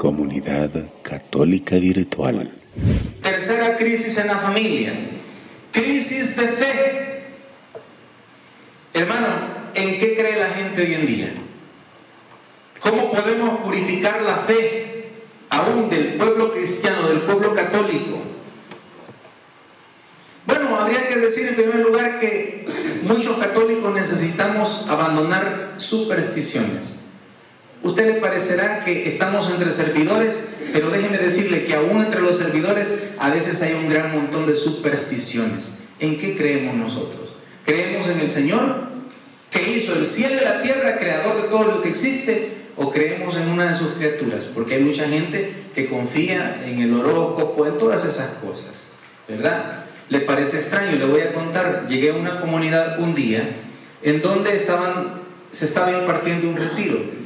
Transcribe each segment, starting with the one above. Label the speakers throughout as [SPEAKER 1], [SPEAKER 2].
[SPEAKER 1] Comunidad Católica Virtual.
[SPEAKER 2] Tercera crisis en la familia. Crisis de fe. Hermano, ¿en qué cree la gente hoy en día? ¿Cómo podemos purificar la fe aún del pueblo cristiano, del pueblo católico? Bueno, habría que decir en primer lugar que muchos católicos necesitamos abandonar supersticiones. Usted le parecerá que estamos entre servidores, pero déjeme decirle que aún entre los servidores a veces hay un gran montón de supersticiones. ¿En qué creemos nosotros? ¿Creemos en el Señor, que hizo el cielo y la tierra, creador de todo lo que existe? ¿O creemos en una de sus criaturas? Porque hay mucha gente que confía en el horóscopo, en todas esas cosas, ¿verdad? Le parece extraño, le voy a contar, llegué a una comunidad un día en donde estaban, se estaba impartiendo un retiro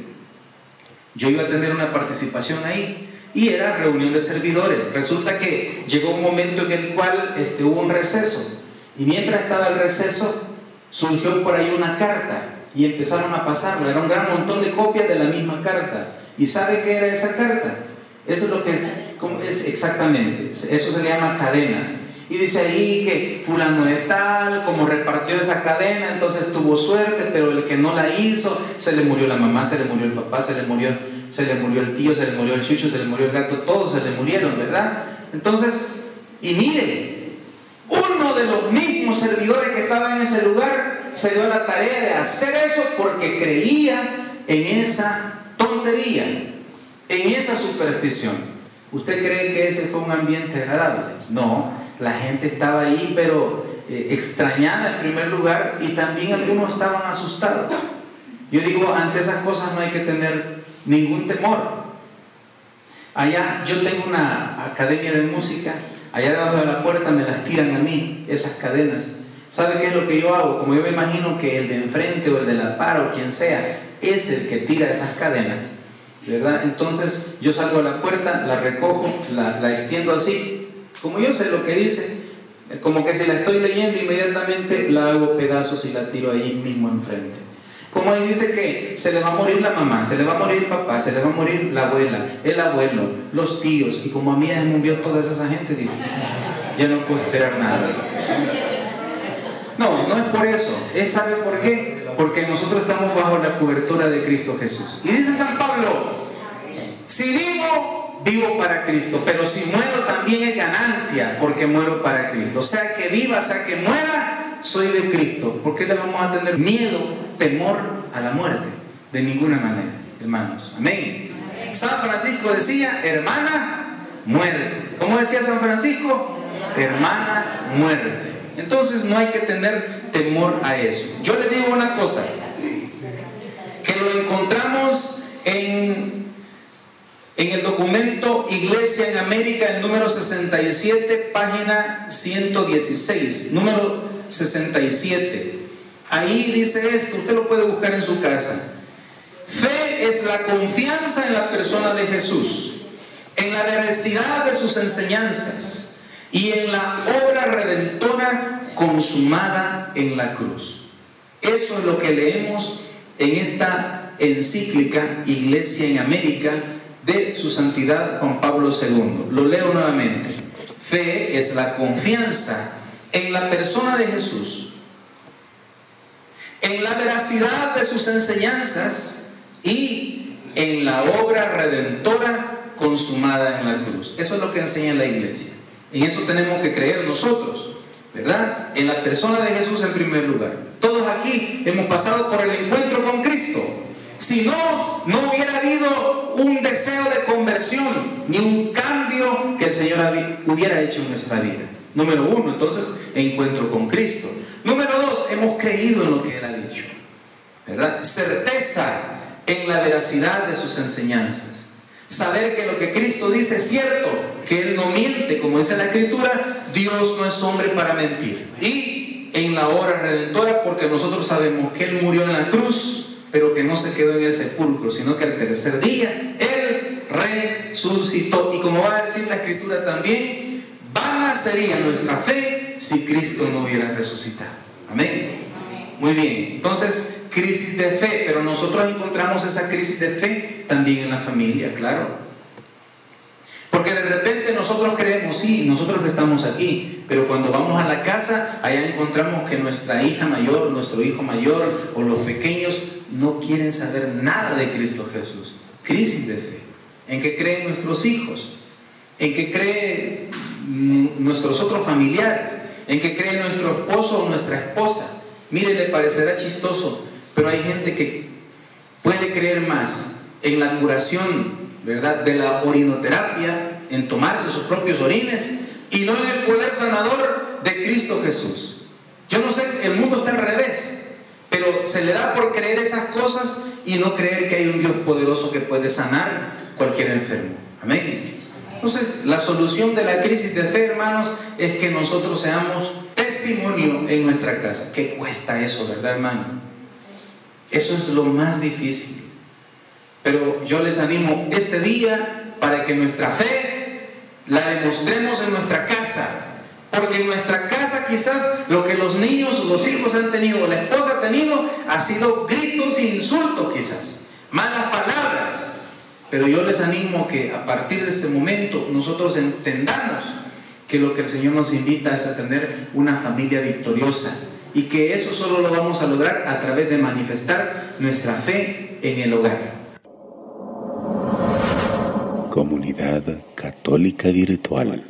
[SPEAKER 2] yo iba a tener una participación ahí y era reunión de servidores. Resulta que llegó un momento en el cual este, hubo un receso y mientras estaba el receso surgió por ahí una carta y empezaron a pasarla. Era un gran montón de copias de la misma carta. ¿Y sabe qué era esa carta? Eso es lo que es, es exactamente. Eso se llama cadena. Y dice ahí que fulano de tal, como repartió esa cadena, entonces tuvo suerte, pero el que no la hizo, se le murió la mamá, se le murió el papá, se le murió, se le murió el tío, se le murió el chucho, se le murió el gato, todos se le murieron, ¿verdad? Entonces, y mire, uno de los mismos servidores que estaba en ese lugar se dio la tarea de hacer eso porque creía en esa tontería, en esa superstición. ¿Usted cree que ese fue un ambiente agradable? No, la gente estaba ahí, pero eh, extrañada en primer lugar y también algunos estaban asustados. Yo digo, ante esas cosas no hay que tener ningún temor. Allá yo tengo una academia de música, allá debajo de la puerta me las tiran a mí, esas cadenas. ¿Sabe qué es lo que yo hago? Como yo me imagino que el de enfrente o el de la par o quien sea es el que tira esas cadenas, ¿verdad? Entonces yo salgo a la puerta, la recojo, la, la extiendo así como yo sé lo que dice, como que si la estoy leyendo inmediatamente la hago pedazos y la tiro ahí mismo enfrente. Como ahí dice que se le va a morir la mamá, se le va a morir el papá, se le va a morir la abuela, el abuelo, los tíos, y como a mí ya se murió toda esa gente, digo, ya no puedo esperar nada. No, es por eso, es sabe por qué, porque nosotros estamos bajo la cobertura de Cristo Jesús. Y dice San Pablo, si vivo, vivo para Cristo, pero si muero también es ganancia porque muero para Cristo. O sea que viva, sea que muera, soy de Cristo. ¿Por qué le vamos a tener miedo, temor a la muerte? De ninguna manera, hermanos. Amén. San Francisco decía, hermana, muerte. ¿Cómo decía San Francisco? Hermana, muerte. Entonces no hay que tener temor a eso. Yo le digo una cosa, que lo encontramos en en el documento Iglesia en América, el número 67, página 116, número 67. Ahí dice esto, usted lo puede buscar en su casa. Fe es la confianza en la persona de Jesús, en la veracidad de sus enseñanzas y en la obra redentora consumada en la cruz. Eso es lo que leemos en esta encíclica Iglesia en América de su santidad Juan Pablo II. Lo leo nuevamente. Fe es la confianza en la persona de Jesús, en la veracidad de sus enseñanzas y en la obra redentora consumada en la cruz. Eso es lo que enseña la iglesia. En eso tenemos que creer nosotros, ¿verdad? En la persona de Jesús en primer lugar. Todos aquí hemos pasado por el encuentro con Cristo. Si no, no hubiera habido un deseo de conversión ni un cambio que el Señor hubiera hecho en nuestra vida. Número uno, entonces, encuentro con Cristo. Número dos, hemos creído en lo que Él ha dicho. ¿Verdad? Certeza en la veracidad de sus enseñanzas. Saber que lo que Cristo dice es cierto, que Él no miente, como dice la Escritura, Dios no es hombre para mentir. Y en la hora redentora, porque nosotros sabemos que Él murió en la cruz pero que no se quedó en el sepulcro, sino que al tercer día Él resucitó. Y como va a decir la escritura también, vana sería nuestra fe si Cristo no hubiera resucitado. Amén. Muy bien, entonces crisis de fe, pero nosotros encontramos esa crisis de fe también en la familia, claro. Porque de repente nosotros creemos, sí, nosotros estamos aquí, pero cuando vamos a la casa, allá encontramos que nuestra hija mayor, nuestro hijo mayor o los pequeños no quieren saber nada de Cristo Jesús. Crisis de fe. ¿En qué creen nuestros hijos? ¿En qué creen nuestros otros familiares? ¿En qué cree nuestro esposo o nuestra esposa? Mire, le parecerá chistoso, pero hay gente que puede creer más en la curación ¿verdad? de la orinoterapia, en tomarse sus propios orines y no en el poder sanador de Cristo Jesús. Yo no sé, el mundo está al revés, pero se le da por creer esas cosas y no creer que hay un Dios poderoso que puede sanar cualquier enfermo. Amén. Entonces, la solución de la crisis de fe, hermanos, es que nosotros seamos testimonio en nuestra casa. ¿Qué cuesta eso, verdad, hermano? Eso es lo más difícil. Pero yo les animo este día para que nuestra fe la demostremos en nuestra casa. Porque en nuestra casa quizás lo que los niños los hijos han tenido, la esposa ha tenido, ha sido gritos e insultos quizás, malas palabras. Pero yo les animo que a partir de este momento nosotros entendamos que lo que el Señor nos invita es a tener una familia victoriosa y que eso solo lo vamos a lograr a través de manifestar nuestra fe en el hogar.
[SPEAKER 1] Comunidad Católica Virtual.